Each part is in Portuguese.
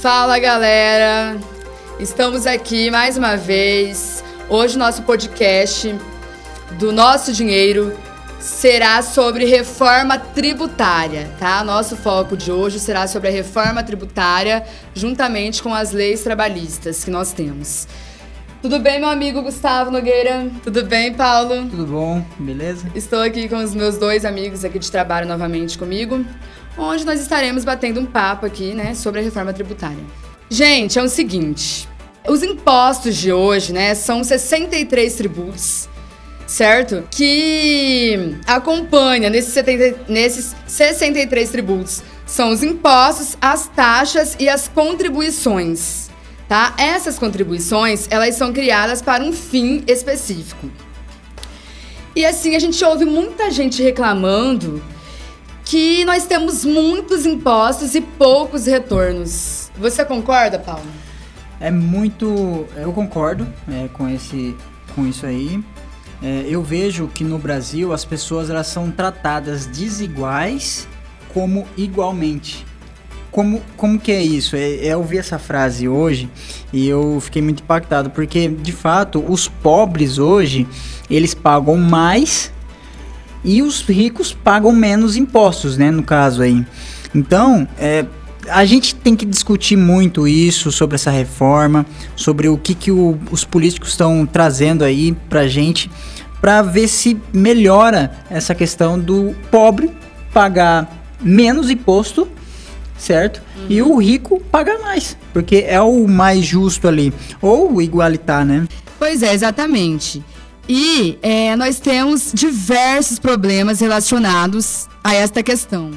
Fala galera, estamos aqui mais uma vez. Hoje nosso podcast do nosso dinheiro será sobre reforma tributária, tá? Nosso foco de hoje será sobre a reforma tributária, juntamente com as leis trabalhistas que nós temos. Tudo bem, meu amigo Gustavo Nogueira? Tudo bem, Paulo? Tudo bom, beleza? Estou aqui com os meus dois amigos aqui de trabalho novamente comigo, onde nós estaremos batendo um papo aqui, né, sobre a reforma tributária. Gente, é o seguinte, os impostos de hoje, né, são 63 tributos certo? Que acompanha nesses, 70, nesses 63 tributos são os impostos, as taxas e as contribuições, tá? Essas contribuições, elas são criadas para um fim específico. E assim, a gente ouve muita gente reclamando que nós temos muitos impostos e poucos retornos. Você concorda, Paulo? É muito. Eu concordo é, com, esse, com isso aí. É, eu vejo que no Brasil as pessoas elas são tratadas desiguais como igualmente. Como, como que é isso? É, é, eu ouvi essa frase hoje e eu fiquei muito impactado, porque de fato os pobres hoje eles pagam mais e os ricos pagam menos impostos, né? No caso aí. Então, é, a gente tem que discutir muito isso sobre essa reforma, sobre o que, que o, os políticos estão trazendo aí pra gente, para ver se melhora essa questão do pobre pagar menos imposto, certo? Uhum. E o rico pagar mais, porque é o mais justo ali, ou igualitar, né? Pois é, exatamente. E é, nós temos diversos problemas relacionados a esta questão.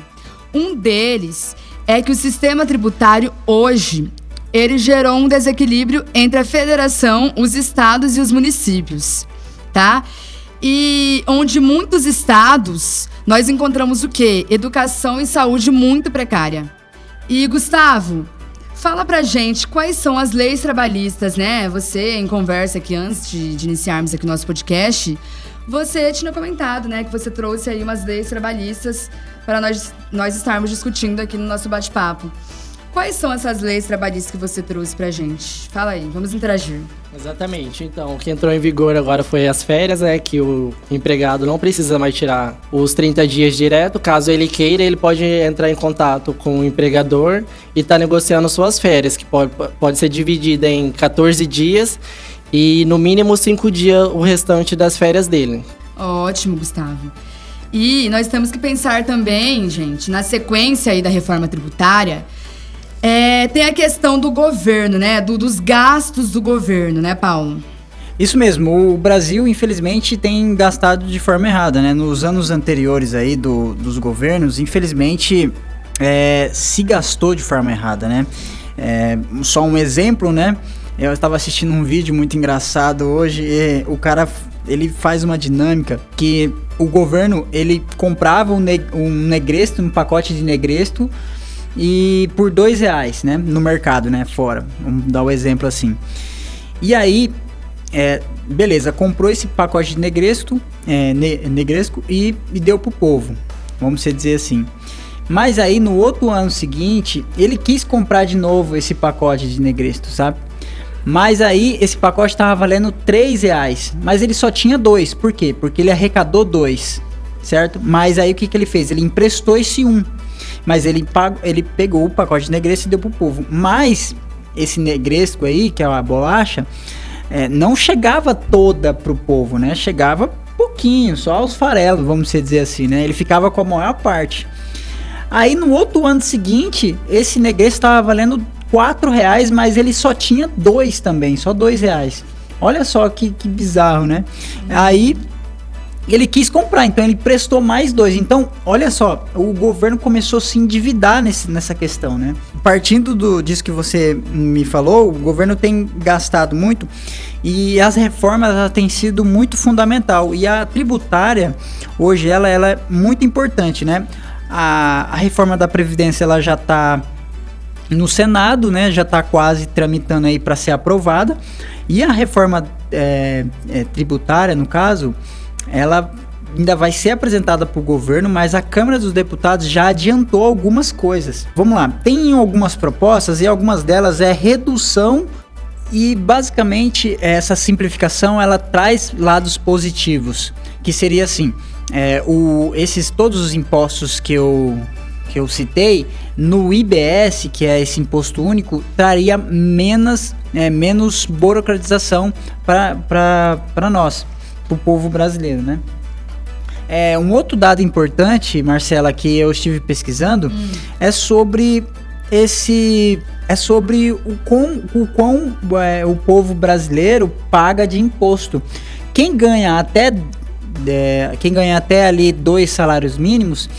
Um deles é que o sistema tributário hoje ele gerou um desequilíbrio entre a federação, os estados e os municípios, tá? E onde muitos estados nós encontramos o quê? Educação e saúde muito precária. E Gustavo, fala pra gente quais são as leis trabalhistas, né? Você, em conversa aqui antes de, de iniciarmos aqui o nosso podcast, você tinha comentado, né, que você trouxe aí umas leis trabalhistas para nós, nós estarmos discutindo aqui no nosso bate-papo. Quais são essas leis trabalhistas que você trouxe pra gente? Fala aí, vamos interagir. Exatamente. Então, o que entrou em vigor agora foi as férias, né? Que o empregado não precisa mais tirar os 30 dias direto. Caso ele queira, ele pode entrar em contato com o empregador e estar tá negociando suas férias, que pode, pode ser dividida em 14 dias e no mínimo 5 dias o restante das férias dele. Ótimo, Gustavo. E nós temos que pensar também, gente, na sequência aí da reforma tributária. É, tem a questão do governo, né? Do, dos gastos do governo, né, Paulo? Isso mesmo, o Brasil, infelizmente, tem gastado de forma errada, né? Nos anos anteriores aí do, dos governos, infelizmente, é, se gastou de forma errada, né? É, só um exemplo, né? Eu estava assistindo um vídeo muito engraçado hoje e o cara ele faz uma dinâmica que o governo ele comprava um, ne um negresto, um pacote de negresto e por dois reais, né, no mercado, né, fora. Vamos dar o um exemplo assim. E aí, é, beleza, comprou esse pacote de negresto, é, ne negresco e, e deu pro povo, vamos dizer assim. Mas aí no outro ano seguinte, ele quis comprar de novo esse pacote de negresto, sabe? Mas aí esse pacote estava valendo 3 reais. Mas ele só tinha dois. Por quê? Porque ele arrecadou dois. Certo? Mas aí o que, que ele fez? Ele emprestou esse um. Mas ele, pagou, ele pegou o pacote de negresco e deu pro povo. Mas esse negresco aí, que é a bolacha, é, não chegava toda pro povo, né? Chegava pouquinho, só os farelos, vamos dizer assim, né? Ele ficava com a maior parte. Aí no outro ano seguinte, esse negresco estava valendo 4 reais, mas ele só tinha dois também, só dois reais. Olha só que, que bizarro, né? Aí ele quis comprar, então ele prestou mais dois. Então, olha só, o governo começou a se endividar nesse, nessa questão, né? Partindo do, disso que você me falou, o governo tem gastado muito e as reformas têm sido muito fundamental. E a tributária, hoje, ela, ela é muito importante, né? A, a reforma da Previdência, ela já está no Senado, né, já está quase tramitando aí para ser aprovada. E a reforma é, é, tributária, no caso, ela ainda vai ser apresentada para o governo, mas a Câmara dos Deputados já adiantou algumas coisas. Vamos lá, tem algumas propostas e algumas delas é redução e basicamente essa simplificação ela traz lados positivos, que seria assim, é, o, esses todos os impostos que eu que eu citei, no IBS, que é esse imposto único, traria menos, é, menos burocratização para nós, o povo brasileiro, né? É, um outro dado importante, Marcela, que eu estive pesquisando, hum. é sobre esse é sobre o quão, o, quão é, o povo brasileiro paga de imposto. Quem ganha até é, quem ganha até ali dois salários mínimos,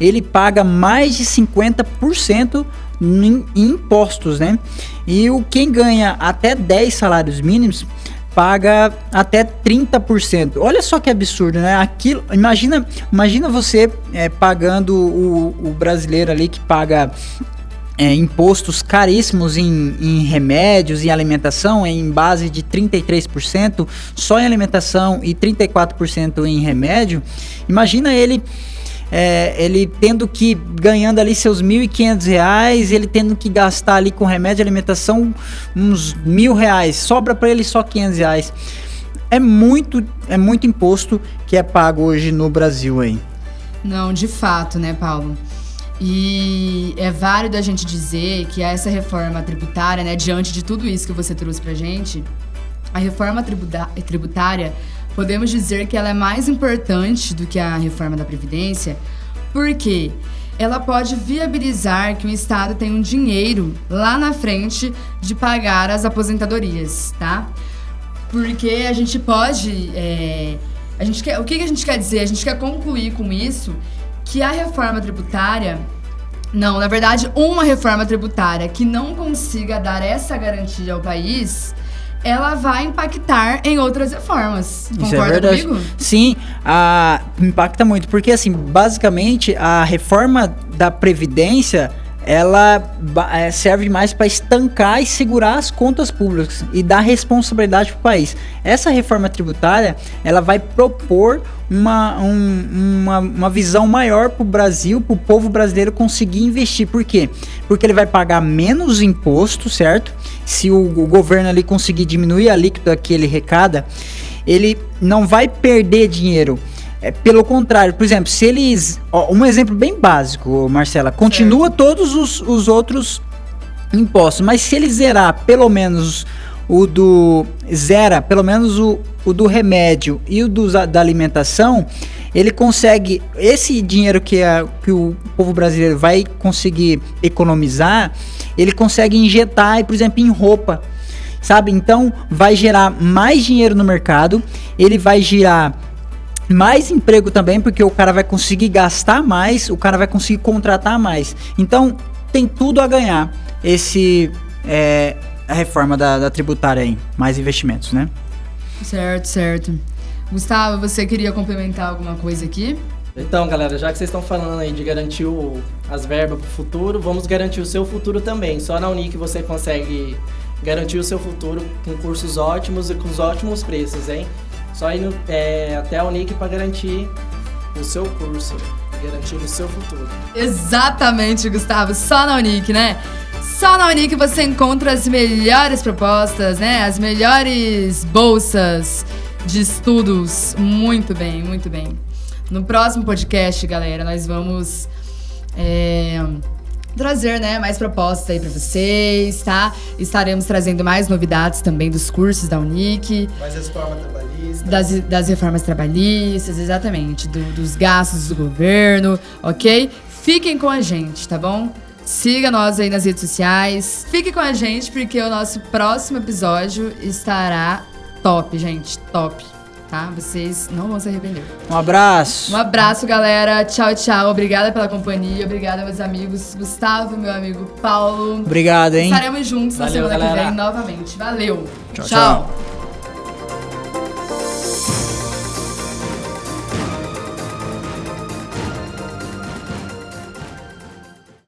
ele paga mais de 50% em, em impostos, né? E o quem ganha até 10 salários mínimos paga até 30%. Olha só que absurdo, né? Aquilo, imagina, imagina você é, pagando o, o brasileiro ali que paga é, impostos caríssimos em, em, remédios e alimentação em base de 33% só em alimentação e 34% em remédio. Imagina ele é, ele tendo que ganhando ali seus R$ 1.500, ele tendo que gastar ali com remédio e alimentação uns mil reais, sobra para ele só 500 reais. É muito, é muito imposto que é pago hoje no Brasil aí. Não, de fato, né, Paulo? E é válido a gente dizer que essa reforma tributária, né, diante de tudo isso que você trouxe pra gente, a reforma tributária podemos dizer que ela é mais importante do que a reforma da Previdência, porque ela pode viabilizar que o Estado tenha um dinheiro lá na frente de pagar as aposentadorias, tá? Porque a gente pode. É, a gente quer, o que a gente quer dizer? A gente quer concluir com isso que a reforma tributária. Não, na verdade, uma reforma tributária que não consiga dar essa garantia ao país ela vai impactar em outras reformas. Isso é Concorda é verdade. comigo? Sim, a, impacta muito, porque assim, basicamente a reforma da Previdência ela é, serve mais para estancar e segurar as contas públicas e dar responsabilidade para o país. Essa reforma tributária ela vai propor uma, um, uma, uma visão maior para o Brasil, para o povo brasileiro conseguir investir. Por quê? Porque ele vai pagar menos imposto, certo? Se o, o governo ali conseguir diminuir a alíquota que ele recada, ele não vai perder dinheiro. É, pelo contrário, por exemplo, se eles. Ó, um exemplo bem básico, Marcela, continua certo. todos os, os outros impostos, mas se ele zerar pelo menos o do. Zera pelo menos o, o do remédio e o do, da alimentação, ele consegue. Esse dinheiro que, a, que o povo brasileiro vai conseguir economizar, ele consegue injetar, por exemplo, em roupa. Sabe? Então vai gerar mais dinheiro no mercado, ele vai gerar mais emprego também, porque o cara vai conseguir gastar mais, o cara vai conseguir contratar mais. Então tem tudo a ganhar esse é, a reforma da, da tributária aí, mais investimentos, né? Certo, certo. Gustavo, você queria complementar alguma coisa aqui? Então, galera, já que vocês estão falando aí de garantir o, as verbas para o futuro, vamos garantir o seu futuro também. Só na Unic você consegue garantir o seu futuro com cursos ótimos e com os ótimos preços, hein? Só ir é, até a Unic para garantir o seu curso, garantir o seu futuro. Exatamente, Gustavo. Só na Unic, né? Só na Unic você encontra as melhores propostas, né? As melhores bolsas de estudos. Muito bem, muito bem. No próximo podcast, galera, nós vamos é, trazer né, mais propostas aí para vocês, tá? Estaremos trazendo mais novidades também dos cursos da Unic. Mais reformas. Das, das reformas trabalhistas, exatamente. Do, dos gastos do governo, ok? Fiquem com a gente, tá bom? Siga nós aí nas redes sociais. Fique com a gente porque o nosso próximo episódio estará top, gente. Top. Tá? Vocês não vão se arrepender. Um abraço. Um abraço, galera. Tchau, tchau. Obrigada pela companhia. Obrigada, meus amigos. Gustavo, meu amigo Paulo. Obrigado, hein? Estaremos juntos Valeu, na semana galera. que vem novamente. Valeu. tchau. tchau. tchau.